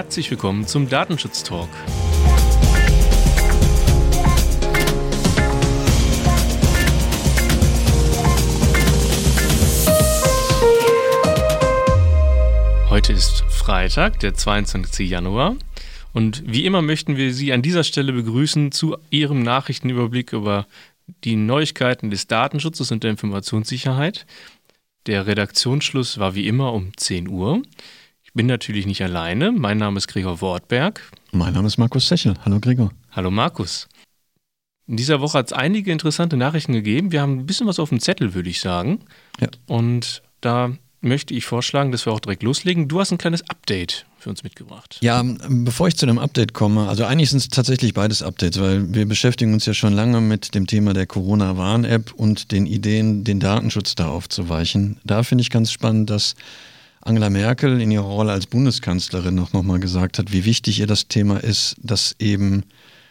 Herzlich willkommen zum Datenschutz Talk. Heute ist Freitag, der 22. Januar. Und wie immer möchten wir Sie an dieser Stelle begrüßen zu Ihrem Nachrichtenüberblick über die Neuigkeiten des Datenschutzes und der Informationssicherheit. Der Redaktionsschluss war wie immer um 10 Uhr. Ich bin natürlich nicht alleine. Mein Name ist Gregor Wortberg. Mein Name ist Markus Sechel. Hallo Gregor. Hallo Markus. In dieser Woche hat es einige interessante Nachrichten gegeben. Wir haben ein bisschen was auf dem Zettel, würde ich sagen. Ja. Und da möchte ich vorschlagen, dass wir auch direkt loslegen. Du hast ein kleines Update für uns mitgebracht. Ja, bevor ich zu dem Update komme, also eigentlich sind es tatsächlich beides Updates, weil wir beschäftigen uns ja schon lange mit dem Thema der Corona-Warn-App und den Ideen, den Datenschutz da aufzuweichen. Da finde ich ganz spannend, dass Angela Merkel in ihrer Rolle als Bundeskanzlerin noch nochmal gesagt hat, wie wichtig ihr das Thema ist, dass eben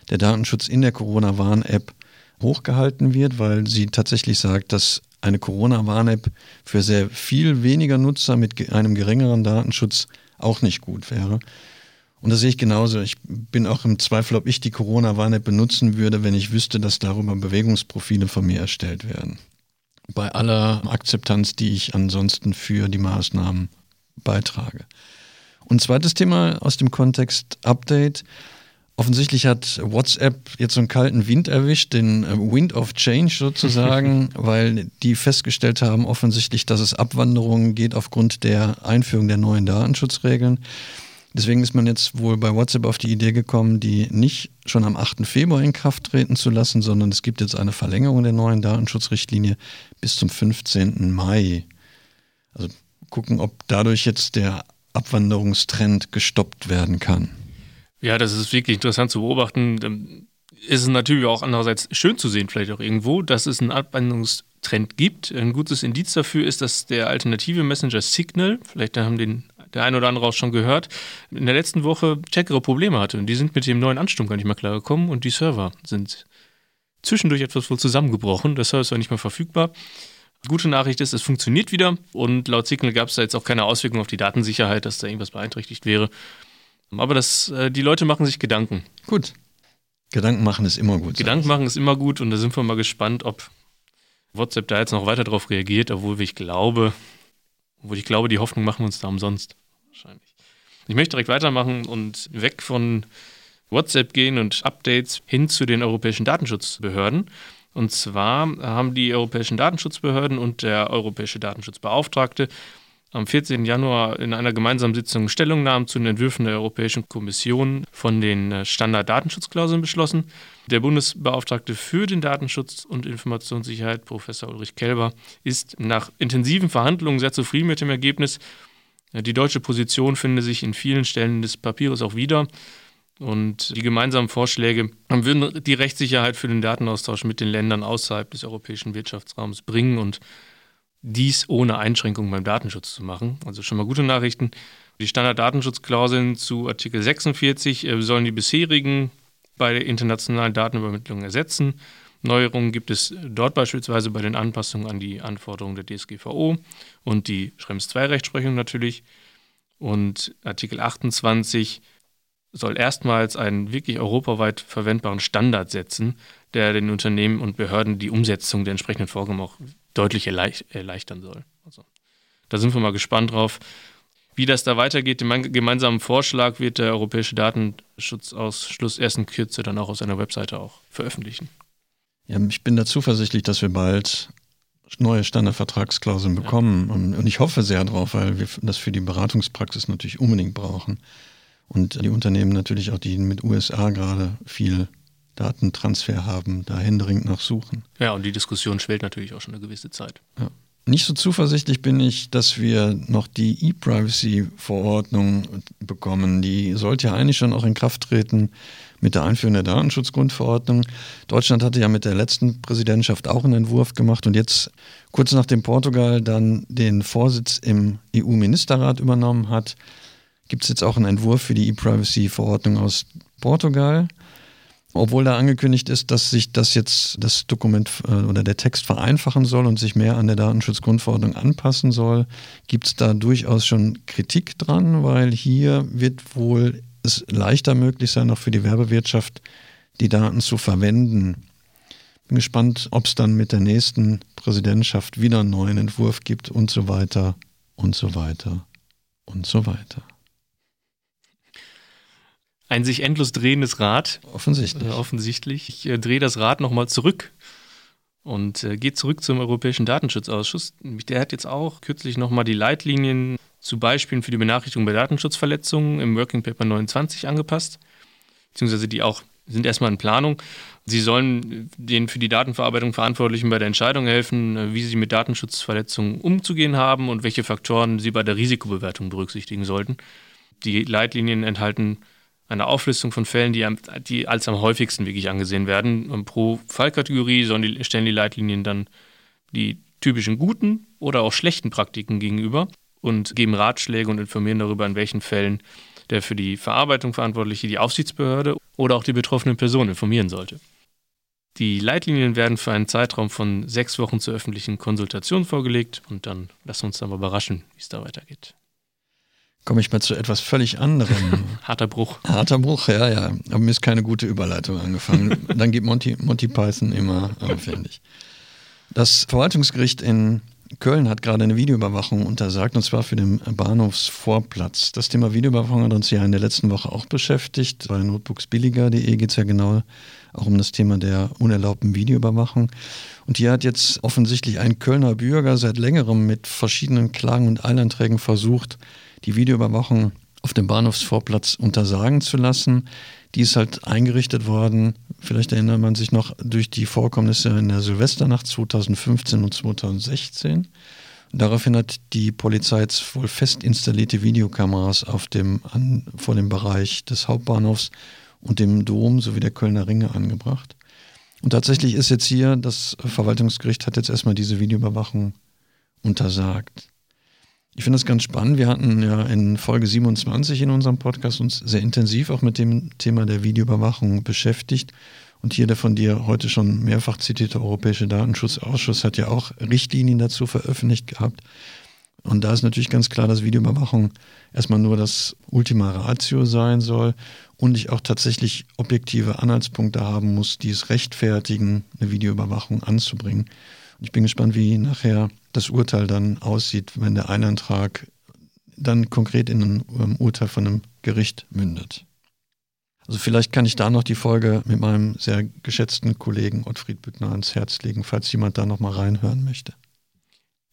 der Datenschutz in der Corona-Warn-App hochgehalten wird, weil sie tatsächlich sagt, dass eine Corona-Warn-App für sehr viel weniger Nutzer mit einem geringeren Datenschutz auch nicht gut wäre. Und das sehe ich genauso. Ich bin auch im Zweifel, ob ich die Corona-Warn-App benutzen würde, wenn ich wüsste, dass darüber Bewegungsprofile von mir erstellt werden. Bei aller Akzeptanz, die ich ansonsten für die Maßnahmen beitrage. Und zweites Thema aus dem Kontext Update. Offensichtlich hat WhatsApp jetzt so einen kalten Wind erwischt, den äh, Wind of Change sozusagen, weil die festgestellt haben offensichtlich, dass es Abwanderungen geht aufgrund der Einführung der neuen Datenschutzregeln. Deswegen ist man jetzt wohl bei WhatsApp auf die Idee gekommen, die nicht schon am 8. Februar in Kraft treten zu lassen, sondern es gibt jetzt eine Verlängerung der neuen Datenschutzrichtlinie bis zum 15. Mai. Also gucken, ob dadurch jetzt der Abwanderungstrend gestoppt werden kann. Ja, das ist wirklich interessant zu beobachten. Ist es natürlich auch andererseits schön zu sehen, vielleicht auch irgendwo, dass es einen Abwandlungstrend gibt. Ein gutes Indiz dafür ist, dass der alternative Messenger Signal, vielleicht haben den der ein oder andere auch schon gehört, in der letzten Woche stärkere Probleme hatte. Und die sind mit dem neuen Ansturm gar nicht mehr klar gekommen und die Server sind zwischendurch etwas wohl zusammengebrochen. Der Server ist nicht mehr verfügbar. Gute Nachricht ist, es funktioniert wieder und laut Signal gab es da jetzt auch keine Auswirkungen auf die Datensicherheit, dass da irgendwas beeinträchtigt wäre. Aber das, äh, die Leute machen sich Gedanken. Gut. Gedanken machen ist immer gut. Gedanken machen ist immer gut und da sind wir mal gespannt, ob WhatsApp da jetzt noch weiter darauf reagiert, obwohl ich glaube, obwohl ich glaube, die Hoffnung machen wir uns da umsonst. Wahrscheinlich. Ich möchte direkt weitermachen und weg von WhatsApp gehen und Updates hin zu den europäischen Datenschutzbehörden. Und zwar haben die europäischen Datenschutzbehörden und der europäische Datenschutzbeauftragte am 14. Januar in einer gemeinsamen Sitzung Stellungnahmen zu den Entwürfen der Europäischen Kommission von den äh, Standarddatenschutzklauseln beschlossen. Der Bundesbeauftragte für den Datenschutz und Informationssicherheit, Professor Ulrich Kelber, ist nach intensiven Verhandlungen sehr zufrieden mit dem Ergebnis. Die deutsche Position finde sich in vielen Stellen des Papiers auch wieder. Und die gemeinsamen Vorschläge würden die Rechtssicherheit für den Datenaustausch mit den Ländern außerhalb des europäischen Wirtschaftsraums bringen und dies ohne Einschränkungen beim Datenschutz zu machen. Also schon mal gute Nachrichten. Die Standarddatenschutzklauseln zu Artikel 46 äh, sollen die bisherigen bei der internationalen Datenübermittlung ersetzen. Neuerungen gibt es dort beispielsweise bei den Anpassungen an die Anforderungen der DSGVO und die Schrems II-Rechtsprechung natürlich. Und Artikel 28 soll erstmals einen wirklich europaweit verwendbaren Standard setzen, der den Unternehmen und Behörden die Umsetzung der entsprechenden Vorgaben auch deutlich erleichtern soll. Also, da sind wir mal gespannt drauf. Wie das da weitergeht, den gemeinsamen Vorschlag wird der Europäische Datenschutzausschuss erst in Kürze dann auch auf seiner Webseite auch veröffentlichen. Ja, ich bin da zuversichtlich, dass wir bald neue Standardvertragsklauseln bekommen. Ja. Und, ich hoffe sehr drauf, weil wir das für die Beratungspraxis natürlich unbedingt brauchen. Und die Unternehmen natürlich auch, die mit USA gerade viel Datentransfer haben, da händeringend nach suchen. Ja, und die Diskussion schwellt natürlich auch schon eine gewisse Zeit. Ja. Nicht so zuversichtlich bin ich, dass wir noch die E-Privacy-Verordnung bekommen. Die sollte ja eigentlich schon auch in Kraft treten mit der Einführung der Datenschutzgrundverordnung. Deutschland hatte ja mit der letzten Präsidentschaft auch einen Entwurf gemacht und jetzt, kurz nachdem Portugal dann den Vorsitz im EU-Ministerrat übernommen hat, gibt es jetzt auch einen Entwurf für die E-Privacy-Verordnung aus Portugal. Obwohl da angekündigt ist, dass sich das jetzt das Dokument äh, oder der Text vereinfachen soll und sich mehr an der Datenschutzgrundverordnung anpassen soll, gibt es da durchaus schon Kritik dran, weil hier wird wohl es leichter möglich sein, auch für die Werbewirtschaft die Daten zu verwenden. Bin gespannt, ob es dann mit der nächsten Präsidentschaft wieder einen neuen Entwurf gibt und so weiter und so weiter und so weiter. Ein sich endlos drehendes Rad. Offensichtlich. Äh, offensichtlich. Ich äh, drehe das Rad nochmal zurück und äh, gehe zurück zum Europäischen Datenschutzausschuss. Der hat jetzt auch kürzlich nochmal die Leitlinien zu Beispielen für die Benachrichtigung bei Datenschutzverletzungen im Working Paper 29 angepasst, beziehungsweise die auch sind erstmal in Planung. Sie sollen den für die Datenverarbeitung Verantwortlichen bei der Entscheidung helfen, äh, wie sie mit Datenschutzverletzungen umzugehen haben und welche Faktoren sie bei der Risikobewertung berücksichtigen sollten. Die Leitlinien enthalten eine Auflistung von Fällen, die, die als am häufigsten wirklich angesehen werden. Und pro Fallkategorie die, stellen die Leitlinien dann die typischen guten oder auch schlechten Praktiken gegenüber und geben Ratschläge und informieren darüber, in welchen Fällen der für die Verarbeitung Verantwortliche die Aufsichtsbehörde oder auch die betroffenen Personen informieren sollte. Die Leitlinien werden für einen Zeitraum von sechs Wochen zur öffentlichen Konsultation vorgelegt und dann lassen wir uns dann mal überraschen, wie es da weitergeht komme ich mal zu etwas völlig anderem. Harter Bruch. Harter Bruch, ja, ja. Aber mir ist keine gute Überleitung angefangen. Dann geht Monty, Monty Python immer aufwendig. Das Verwaltungsgericht in Köln hat gerade eine Videoüberwachung untersagt, und zwar für den Bahnhofsvorplatz. Das Thema Videoüberwachung hat uns ja in der letzten Woche auch beschäftigt. Bei notebooksbilliger.de geht es ja genau auch um das Thema der unerlaubten Videoüberwachung. Und hier hat jetzt offensichtlich ein Kölner Bürger seit längerem mit verschiedenen Klagen und Eilanträgen versucht, die Videoüberwachung auf dem Bahnhofsvorplatz untersagen zu lassen. Die ist halt eingerichtet worden, vielleicht erinnert man sich noch, durch die Vorkommnisse in der Silvesternacht 2015 und 2016. Daraufhin hat die Polizei jetzt wohl fest installierte Videokameras auf dem, an, vor dem Bereich des Hauptbahnhofs und dem Dom sowie der Kölner Ringe angebracht. Und tatsächlich ist jetzt hier, das Verwaltungsgericht hat jetzt erstmal diese Videoüberwachung untersagt. Ich finde das ganz spannend. Wir hatten ja in Folge 27 in unserem Podcast uns sehr intensiv auch mit dem Thema der Videoüberwachung beschäftigt. Und hier der von dir heute schon mehrfach zitierte Europäische Datenschutzausschuss hat ja auch Richtlinien dazu veröffentlicht gehabt. Und da ist natürlich ganz klar, dass Videoüberwachung erstmal nur das Ultima Ratio sein soll und ich auch tatsächlich objektive Anhaltspunkte haben muss, die es rechtfertigen, eine Videoüberwachung anzubringen. Ich bin gespannt, wie nachher das Urteil dann aussieht, wenn der Einantrag dann konkret in ein um, Urteil von einem Gericht mündet. Also vielleicht kann ich da noch die Folge mit meinem sehr geschätzten Kollegen Ottfried Büttner ans Herz legen, falls jemand da noch mal reinhören möchte.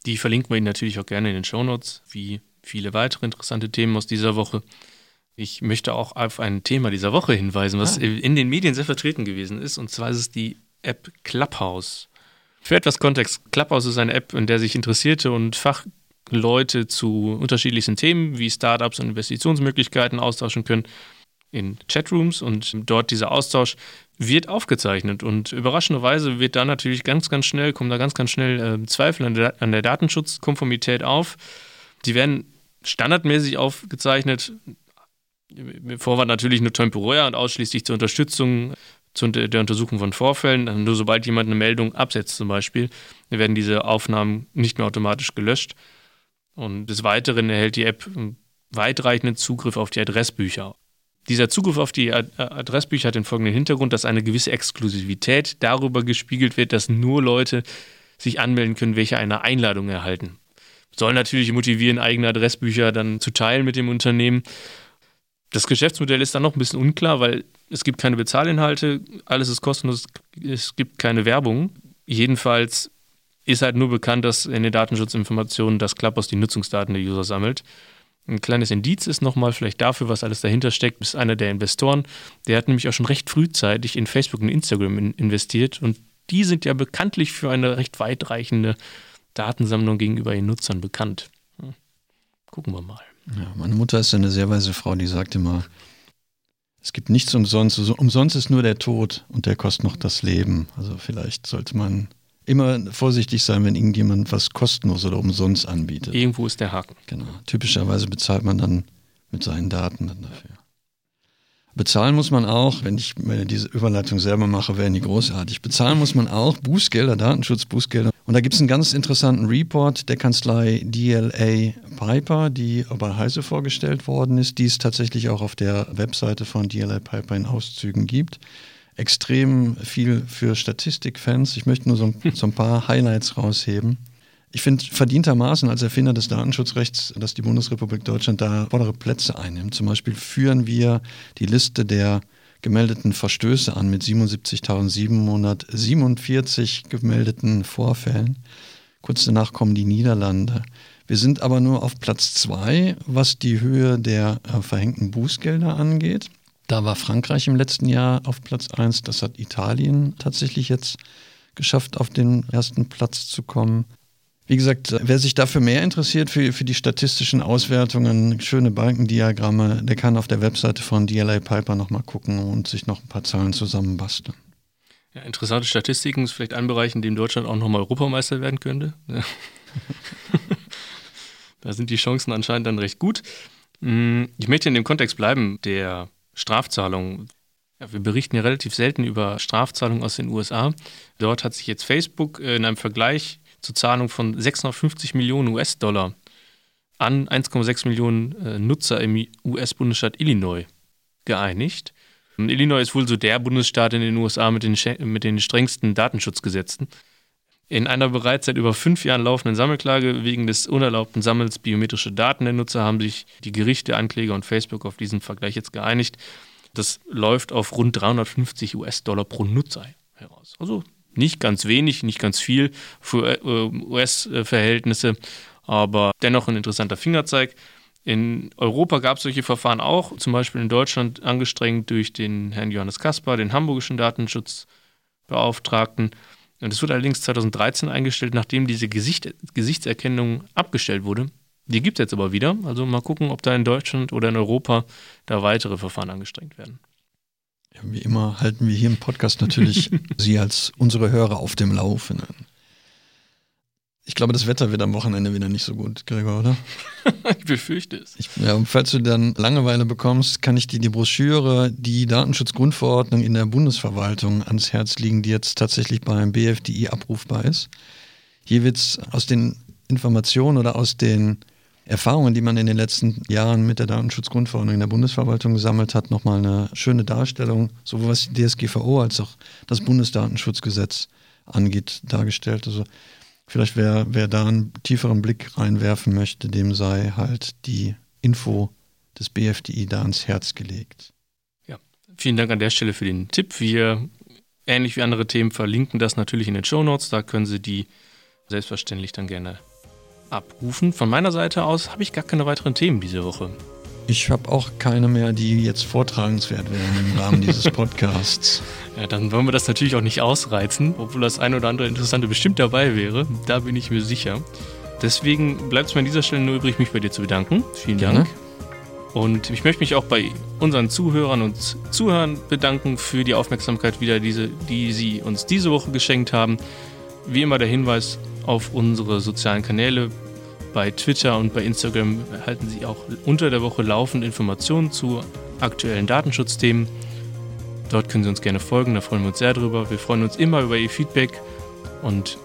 Die verlinken wir Ihnen natürlich auch gerne in den Shownotes, wie viele weitere interessante Themen aus dieser Woche. Ich möchte auch auf ein Thema dieser Woche hinweisen, was ah. in den Medien sehr vertreten gewesen ist, und zwar ist es die App Clubhouse. Für etwas Kontext, Clubhouse ist eine App, in der sich Interessierte und Fachleute zu unterschiedlichsten Themen wie Startups und Investitionsmöglichkeiten austauschen können in Chatrooms und dort dieser Austausch wird aufgezeichnet und überraschenderweise wird da natürlich ganz, ganz schnell, kommen da ganz, ganz schnell äh, Zweifel an der, an der Datenschutzkonformität auf. Die werden standardmäßig aufgezeichnet, Vorwand natürlich nur temporär und ausschließlich zur Unterstützung zu der Untersuchung von Vorfällen. Nur sobald jemand eine Meldung absetzt zum Beispiel, werden diese Aufnahmen nicht mehr automatisch gelöscht. Und des Weiteren erhält die App weitreichenden Zugriff auf die Adressbücher. Dieser Zugriff auf die Adressbücher hat den folgenden Hintergrund, dass eine gewisse Exklusivität darüber gespiegelt wird, dass nur Leute sich anmelden können, welche eine Einladung erhalten. Soll natürlich motivieren, eigene Adressbücher dann zu teilen mit dem Unternehmen. Das Geschäftsmodell ist dann noch ein bisschen unklar, weil es gibt keine Bezahlinhalte, alles ist kostenlos, es gibt keine Werbung. Jedenfalls ist halt nur bekannt, dass in den Datenschutzinformationen das Clubhouse die Nutzungsdaten der User sammelt. Ein kleines Indiz ist nochmal vielleicht dafür, was alles dahinter steckt, ist einer der Investoren. Der hat nämlich auch schon recht frühzeitig in Facebook und Instagram in investiert und die sind ja bekanntlich für eine recht weitreichende Datensammlung gegenüber ihren Nutzern bekannt. Hm. Gucken wir mal. Ja, meine Mutter ist eine sehr weise Frau, die sagt immer, es gibt nichts umsonst. Also umsonst ist nur der Tod und der kostet noch das Leben. Also vielleicht sollte man immer vorsichtig sein, wenn irgendjemand was kostenlos oder umsonst anbietet. Irgendwo ist der Haken. Genau. Typischerweise bezahlt man dann mit seinen Daten dann dafür. Bezahlen muss man auch, wenn ich mir diese Überleitung selber mache, wäre nie großartig. Bezahlen muss man auch Bußgelder, Datenschutzbußgelder. Und da gibt es einen ganz interessanten Report der Kanzlei DLA Piper, die bei Heise vorgestellt worden ist, die es tatsächlich auch auf der Webseite von DLA Piper in Auszügen gibt. Extrem viel für Statistikfans. Ich möchte nur so, so ein paar Highlights rausheben. Ich finde verdientermaßen als Erfinder des Datenschutzrechts, dass die Bundesrepublik Deutschland da vordere Plätze einnimmt. Zum Beispiel führen wir die Liste der gemeldeten Verstöße an mit 77.747 gemeldeten Vorfällen. Kurz danach kommen die Niederlande. Wir sind aber nur auf Platz zwei, was die Höhe der äh, verhängten Bußgelder angeht. Da war Frankreich im letzten Jahr auf Platz eins. Das hat Italien tatsächlich jetzt geschafft, auf den ersten Platz zu kommen. Wie gesagt, wer sich dafür mehr interessiert, für, für die statistischen Auswertungen, schöne Balkendiagramme, der kann auf der Webseite von DLA Piper nochmal gucken und sich noch ein paar Zahlen zusammenbasteln. Ja, interessante Statistiken ist vielleicht ein Bereich, in dem Deutschland auch nochmal Europameister werden könnte. da sind die Chancen anscheinend dann recht gut. Hm, ich möchte in dem Kontext bleiben, der Strafzahlungen. Ja, wir berichten ja relativ selten über Strafzahlungen aus den USA. Dort hat sich jetzt Facebook in einem Vergleich zur Zahlung von 650 Millionen US-Dollar an 1,6 Millionen äh, Nutzer im US-Bundesstaat Illinois geeinigt. Und Illinois ist wohl so der Bundesstaat in den USA mit den, mit den strengsten Datenschutzgesetzen. In einer bereits seit über fünf Jahren laufenden Sammelklage wegen des unerlaubten Sammels biometrischer Daten der Nutzer haben sich die Gerichte, Ankläger und Facebook auf diesen Vergleich jetzt geeinigt. Das läuft auf rund 350 US-Dollar pro Nutzer heraus. Also nicht ganz wenig, nicht ganz viel für äh, US-Verhältnisse, aber dennoch ein interessanter Fingerzeig. In Europa gab es solche Verfahren auch, zum Beispiel in Deutschland angestrengt durch den Herrn Johannes Kaspar, den hamburgischen Datenschutzbeauftragten. Und es wurde allerdings 2013 eingestellt, nachdem diese Gesicht Gesichtserkennung abgestellt wurde. Die gibt es jetzt aber wieder. Also mal gucken, ob da in Deutschland oder in Europa da weitere Verfahren angestrengt werden. Ja, wie immer halten wir hier im Podcast natürlich Sie als unsere Hörer auf dem Laufenden. Ich glaube, das Wetter wird am Wochenende wieder nicht so gut, Gregor, oder? ich befürchte es. Ich, ja, und falls du dann Langeweile bekommst, kann ich dir die Broschüre, die Datenschutzgrundverordnung in der Bundesverwaltung ans Herz liegen, die jetzt tatsächlich beim BFDI abrufbar ist. Hier wird es aus den Informationen oder aus den Erfahrungen, die man in den letzten Jahren mit der Datenschutzgrundverordnung in der Bundesverwaltung gesammelt hat, nochmal eine schöne Darstellung, sowohl was die DSGVO als auch das Bundesdatenschutzgesetz angeht, dargestellt. Also vielleicht wer, wer da einen tieferen Blick reinwerfen möchte, dem sei halt die Info des BFDI da ans Herz gelegt. Ja, vielen Dank an der Stelle für den Tipp. Wir, ähnlich wie andere Themen, verlinken das natürlich in den Show Notes. Da können Sie die selbstverständlich dann gerne abrufen. Von meiner Seite aus habe ich gar keine weiteren Themen diese Woche. Ich habe auch keine mehr, die jetzt vortragenswert wären im Rahmen dieses Podcasts. Ja, dann wollen wir das natürlich auch nicht ausreizen, obwohl das ein oder andere Interessante bestimmt dabei wäre. Da bin ich mir sicher. Deswegen bleibt es mir an dieser Stelle nur übrig, mich bei dir zu bedanken. Vielen Gerne. Dank. Und ich möchte mich auch bei unseren Zuhörern und Zuhörern bedanken für die Aufmerksamkeit wieder, diese, die sie uns diese Woche geschenkt haben. Wie immer der Hinweis auf unsere sozialen Kanäle. Bei Twitter und bei Instagram erhalten Sie auch unter der Woche laufend Informationen zu aktuellen Datenschutzthemen. Dort können Sie uns gerne folgen, da freuen wir uns sehr drüber. Wir freuen uns immer über Ihr Feedback und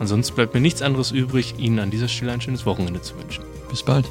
ansonsten bleibt mir nichts anderes übrig, Ihnen an dieser Stelle ein schönes Wochenende zu wünschen. Bis bald.